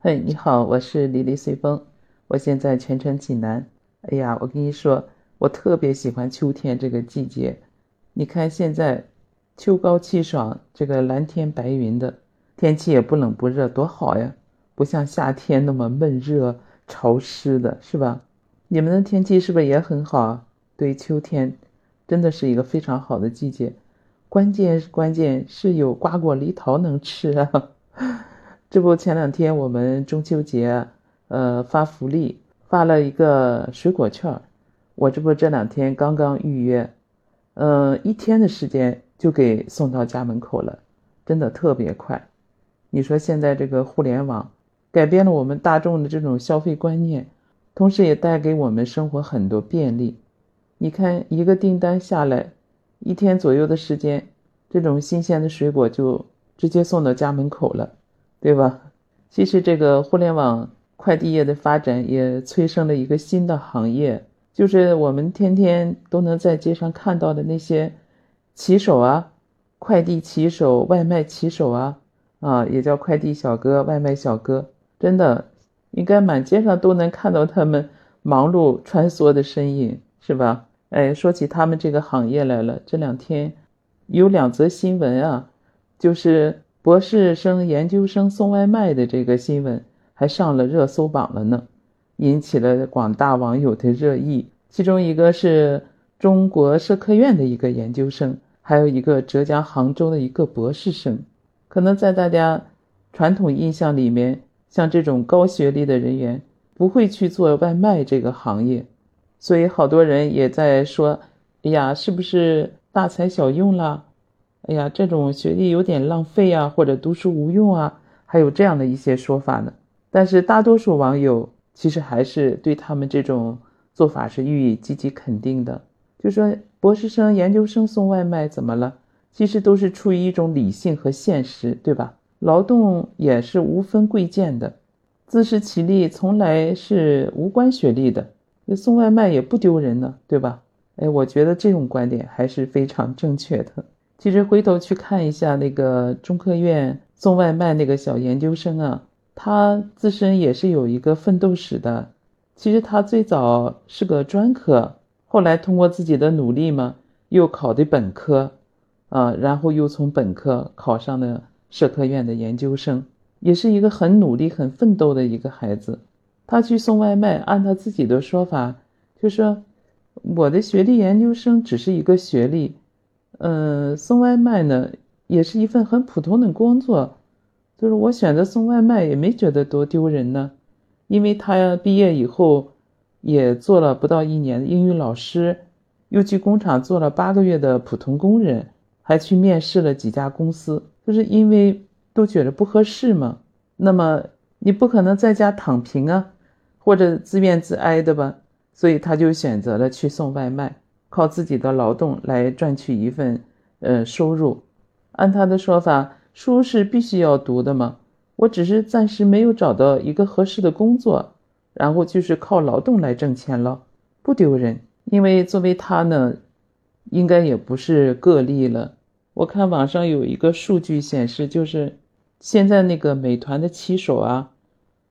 嘿，你好，我是李丽随风，我现在全程济南。哎呀，我跟你说，我特别喜欢秋天这个季节。你看现在，秋高气爽，这个蓝天白云的，天气也不冷不热，多好呀！不像夏天那么闷热潮湿的，是吧？你们的天气是不是也很好啊？对，秋天真的是一个非常好的季节。关键关键是有瓜果梨桃能吃啊！这不，前两天我们中秋节，呃，发福利，发了一个水果券我这不这两天刚刚预约，嗯，一天的时间就给送到家门口了，真的特别快。你说现在这个互联网改变了我们大众的这种消费观念，同时也带给我们生活很多便利。你看，一个订单下来，一天左右的时间，这种新鲜的水果就直接送到家门口了。对吧？其实这个互联网快递业的发展也催生了一个新的行业，就是我们天天都能在街上看到的那些骑手啊，快递骑手、外卖骑手啊，啊，也叫快递小哥、外卖小哥，真的应该满街上都能看到他们忙碌穿梭的身影，是吧？哎，说起他们这个行业来了，这两天有两则新闻啊，就是。博士生、研究生送外卖的这个新闻还上了热搜榜了呢，引起了广大网友的热议。其中一个是中国社科院的一个研究生，还有一个浙江杭州的一个博士生。可能在大家传统印象里面，像这种高学历的人员不会去做外卖这个行业，所以好多人也在说：“哎呀，是不是大材小用啦？”哎呀，这种学历有点浪费啊，或者读书无用啊，还有这样的一些说法呢。但是大多数网友其实还是对他们这种做法是予以积极肯定的。就说博士生、研究生送外卖怎么了？其实都是出于一种理性和现实，对吧？劳动也是无分贵贱的，自食其力从来是无关学历的。送外卖也不丢人呢，对吧？哎，我觉得这种观点还是非常正确的。其实回头去看一下那个中科院送外卖那个小研究生啊，他自身也是有一个奋斗史的。其实他最早是个专科，后来通过自己的努力嘛，又考的本科，啊，然后又从本科考上了社科院的研究生，也是一个很努力、很奋斗的一个孩子。他去送外卖，按他自己的说法，就说我的学历研究生只是一个学历。嗯，送外卖呢，也是一份很普通的工作，就是我选择送外卖也没觉得多丢人呢，因为他毕业以后也做了不到一年英语老师，又去工厂做了八个月的普通工人，还去面试了几家公司，就是因为都觉得不合适嘛。那么你不可能在家躺平啊，或者自怨自哀的吧，所以他就选择了去送外卖。靠自己的劳动来赚取一份呃收入，按他的说法，书是必须要读的嘛。我只是暂时没有找到一个合适的工作，然后就是靠劳动来挣钱了，不丢人。因为作为他呢，应该也不是个例了。我看网上有一个数据显示，就是现在那个美团的骑手啊，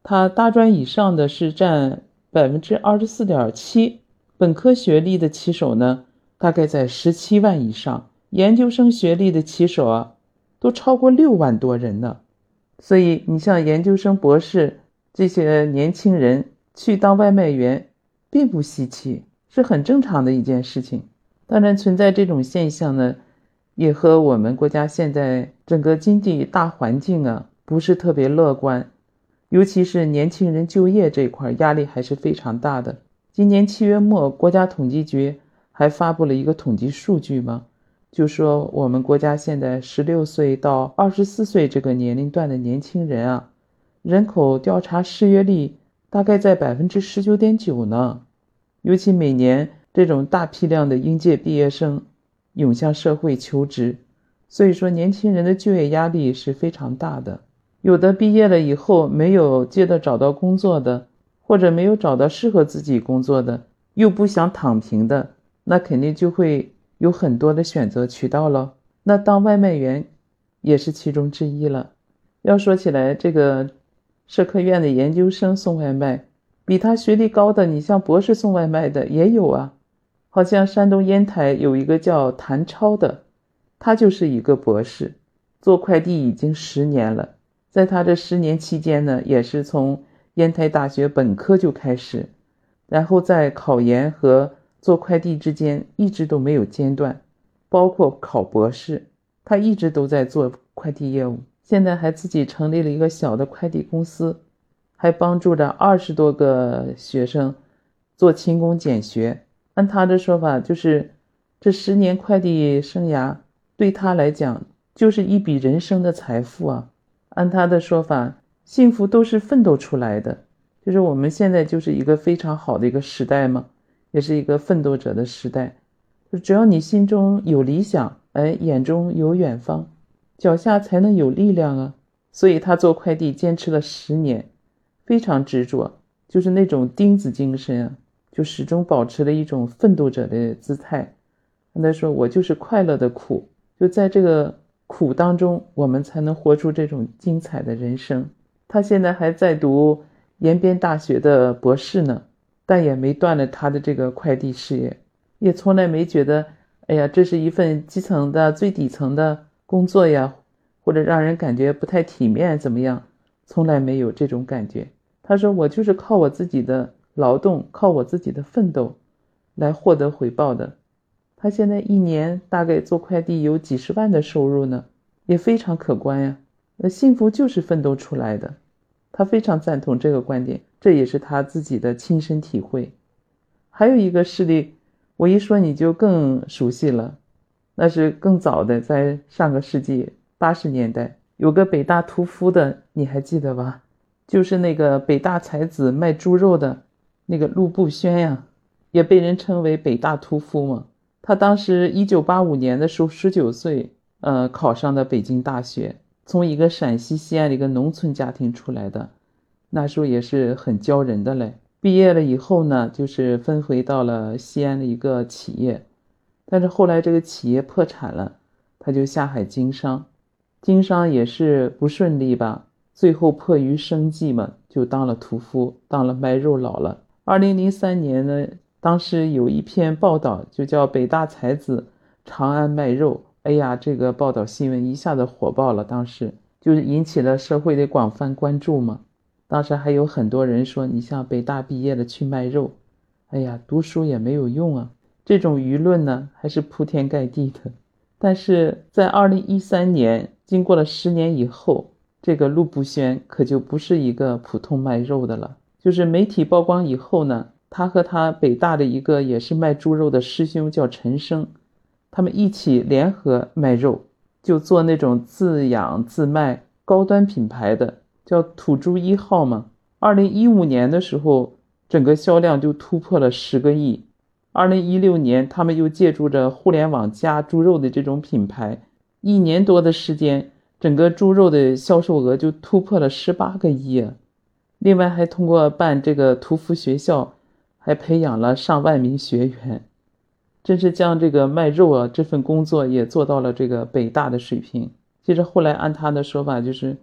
他大专以上的是占百分之二十四点七。本科学历的骑手呢，大概在十七万以上；研究生学历的骑手啊，都超过六万多人呢。所以，你像研究生、博士这些年轻人去当外卖员，并不稀奇，是很正常的一件事情。当然，存在这种现象呢，也和我们国家现在整个经济大环境啊，不是特别乐观，尤其是年轻人就业这一块压力还是非常大的。今年七月末，国家统计局还发布了一个统计数据嘛，就说我们国家现在十六岁到二十四岁这个年龄段的年轻人啊，人口调查失业率大概在百分之十九点九呢。尤其每年这种大批量的应届毕业生涌向社会求职，所以说年轻人的就业压力是非常大的。有的毕业了以后没有接着找到工作的。或者没有找到适合自己工作的，又不想躺平的，那肯定就会有很多的选择渠道了。那当外卖员也是其中之一了。要说起来，这个社科院的研究生送外卖，比他学历高的，你像博士送外卖的也有啊。好像山东烟台有一个叫谭超的，他就是一个博士，做快递已经十年了。在他这十年期间呢，也是从烟台大学本科就开始，然后在考研和做快递之间一直都没有间断，包括考博士，他一直都在做快递业务。现在还自己成立了一个小的快递公司，还帮助着二十多个学生做勤工俭学。按他的说法，就是这十年快递生涯对他来讲就是一笔人生的财富啊。按他的说法，幸福都是奋斗出来的，就是我们现在就是一个非常好的一个时代嘛，也是一个奋斗者的时代。就只要你心中有理想，哎，眼中有远方。脚下才能有力量啊！所以他做快递坚持了十年，非常执着，就是那种钉子精神啊，就始终保持了一种奋斗者的姿态。他说：“我就是快乐的苦，就在这个苦当中，我们才能活出这种精彩的人生。”他现在还在读延边大学的博士呢，但也没断了他的这个快递事业，也从来没觉得，哎呀，这是一份基层的最底层的。工作呀，或者让人感觉不太体面，怎么样？从来没有这种感觉。他说：“我就是靠我自己的劳动，靠我自己的奋斗，来获得回报的。”他现在一年大概做快递有几十万的收入呢，也非常可观呀。那幸福就是奋斗出来的，他非常赞同这个观点，这也是他自己的亲身体会。还有一个事例，我一说你就更熟悉了。那是更早的，在上个世纪八十年代，有个北大屠夫的，你还记得吧？就是那个北大才子卖猪肉的那个陆步轩呀，也被人称为北大屠夫嘛。他当时一九八五年的时候，十九岁，呃，考上的北京大学，从一个陕西西安的一个农村家庭出来的，那时候也是很骄人的嘞。毕业了以后呢，就是分回到了西安的一个企业。但是后来这个企业破产了，他就下海经商，经商也是不顺利吧。最后迫于生计嘛，就当了屠夫，当了卖肉佬了。二零零三年呢，当时有一篇报道，就叫“北大才子长安卖肉”。哎呀，这个报道新闻一下子火爆了，当时就是引起了社会的广泛关注嘛。当时还有很多人说：“你像北大毕业的去卖肉，哎呀，读书也没有用啊。”这种舆论呢，还是铺天盖地的。但是在二零一三年，经过了十年以后，这个陆步轩可就不是一个普通卖肉的了。就是媒体曝光以后呢，他和他北大的一个也是卖猪肉的师兄叫陈生，他们一起联合卖肉，就做那种自养自卖高端品牌的，叫土猪一号嘛。二零一五年的时候，整个销量就突破了十个亿。二零一六年，他们又借助着互联网加猪肉的这种品牌，一年多的时间，整个猪肉的销售额就突破了十八个亿。另外，还通过办这个屠夫学校，还培养了上万名学员，真是将这个卖肉啊这份工作也做到了这个北大的水平。其实后来按他的说法，就是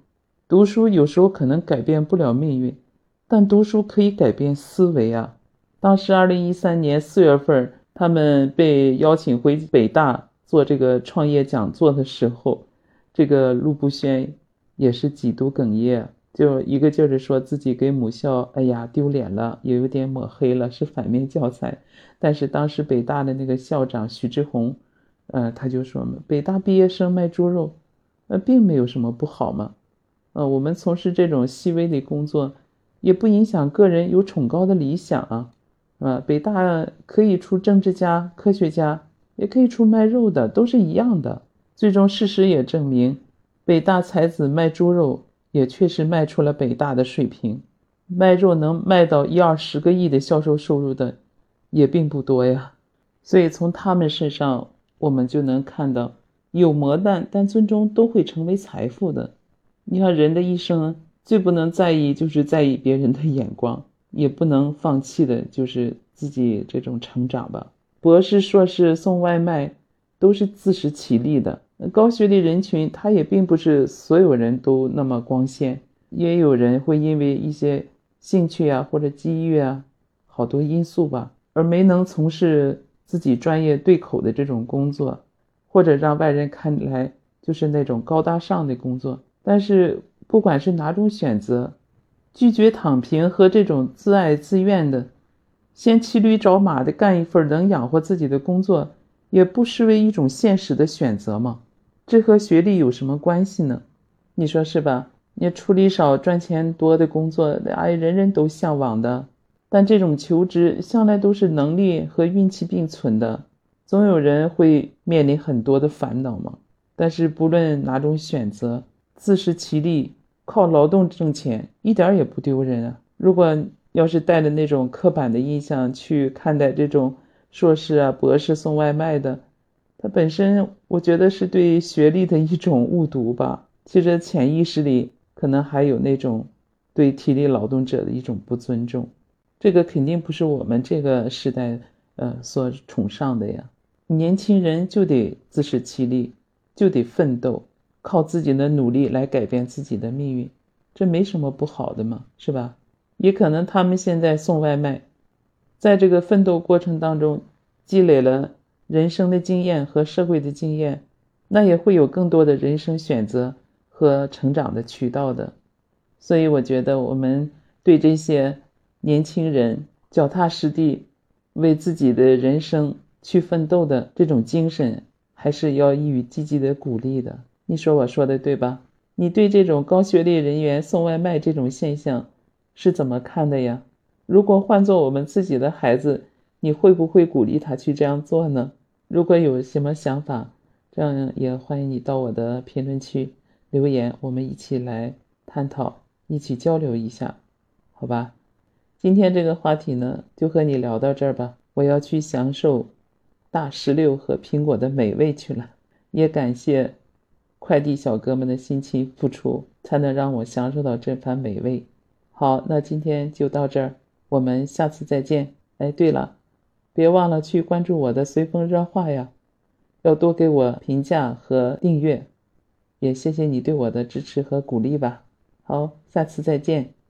读书有时候可能改变不了命运，但读书可以改变思维啊。当时，二零一三年四月份，他们被邀请回北大做这个创业讲座的时候，这个陆步轩也是几度哽咽，就一个劲儿的说自己给母校，哎呀丢脸了，也有点抹黑了，是反面教材。但是当时北大的那个校长徐志宏，呃，他就说嘛，北大毕业生卖猪肉，呃，并没有什么不好嘛，呃，我们从事这种细微的工作，也不影响个人有崇高的理想啊。啊，北大可以出政治家、科学家，也可以出卖肉的，都是一样的。最终事实也证明，北大才子卖猪肉也确实卖出了北大的水平。卖肉能卖到一二十个亿的销售收入的，也并不多呀。所以从他们身上，我们就能看到，有磨难，但最终都会成为财富的。你看，人的一生最不能在意，就是在意别人的眼光。也不能放弃的，就是自己这种成长吧。博士、硕士送外卖，都是自食其力的。高学历人群，他也并不是所有人都那么光鲜。也有人会因为一些兴趣啊或者机遇啊，好多因素吧，而没能从事自己专业对口的这种工作，或者让外人看来就是那种高大上的工作。但是不管是哪种选择，拒绝躺平和这种自爱自愿的，先骑驴找马的干一份能养活自己的工作，也不失为一种现实的选择吗？这和学历有什么关系呢？你说是吧？你处理少、赚钱多的工作，哎，人人都向往的。但这种求职向来都是能力和运气并存的，总有人会面临很多的烦恼嘛。但是不论哪种选择，自食其力，靠劳动挣钱，一点也不丢人啊。如果要是带着那种刻板的印象去看待这种硕士啊、博士送外卖的，它本身，我觉得是对学历的一种误读吧。其实潜意识里可能还有那种对体力劳动者的一种不尊重。这个肯定不是我们这个时代呃所崇尚的呀。年轻人就得自食其力，就得奋斗，靠自己的努力来改变自己的命运，这没什么不好的嘛，是吧？也可能他们现在送外卖，在这个奋斗过程当中积累了。人生的经验和社会的经验，那也会有更多的人生选择和成长的渠道的。所以，我觉得我们对这些年轻人脚踏实地为自己的人生去奋斗的这种精神，还是要予以积极的鼓励的。你说我说的对吧？你对这种高学历人员送外卖这种现象是怎么看的呀？如果换做我们自己的孩子，你会不会鼓励他去这样做呢？如果有什么想法，这样也欢迎你到我的评论区留言，我们一起来探讨，一起交流一下，好吧？今天这个话题呢，就和你聊到这儿吧。我要去享受大石榴和苹果的美味去了，也感谢快递小哥们的辛勤付出，才能让我享受到这番美味。好，那今天就到这儿，我们下次再见。哎，对了。别忘了去关注我的随风热话呀，要多给我评价和订阅，也谢谢你对我的支持和鼓励吧。好，下次再见。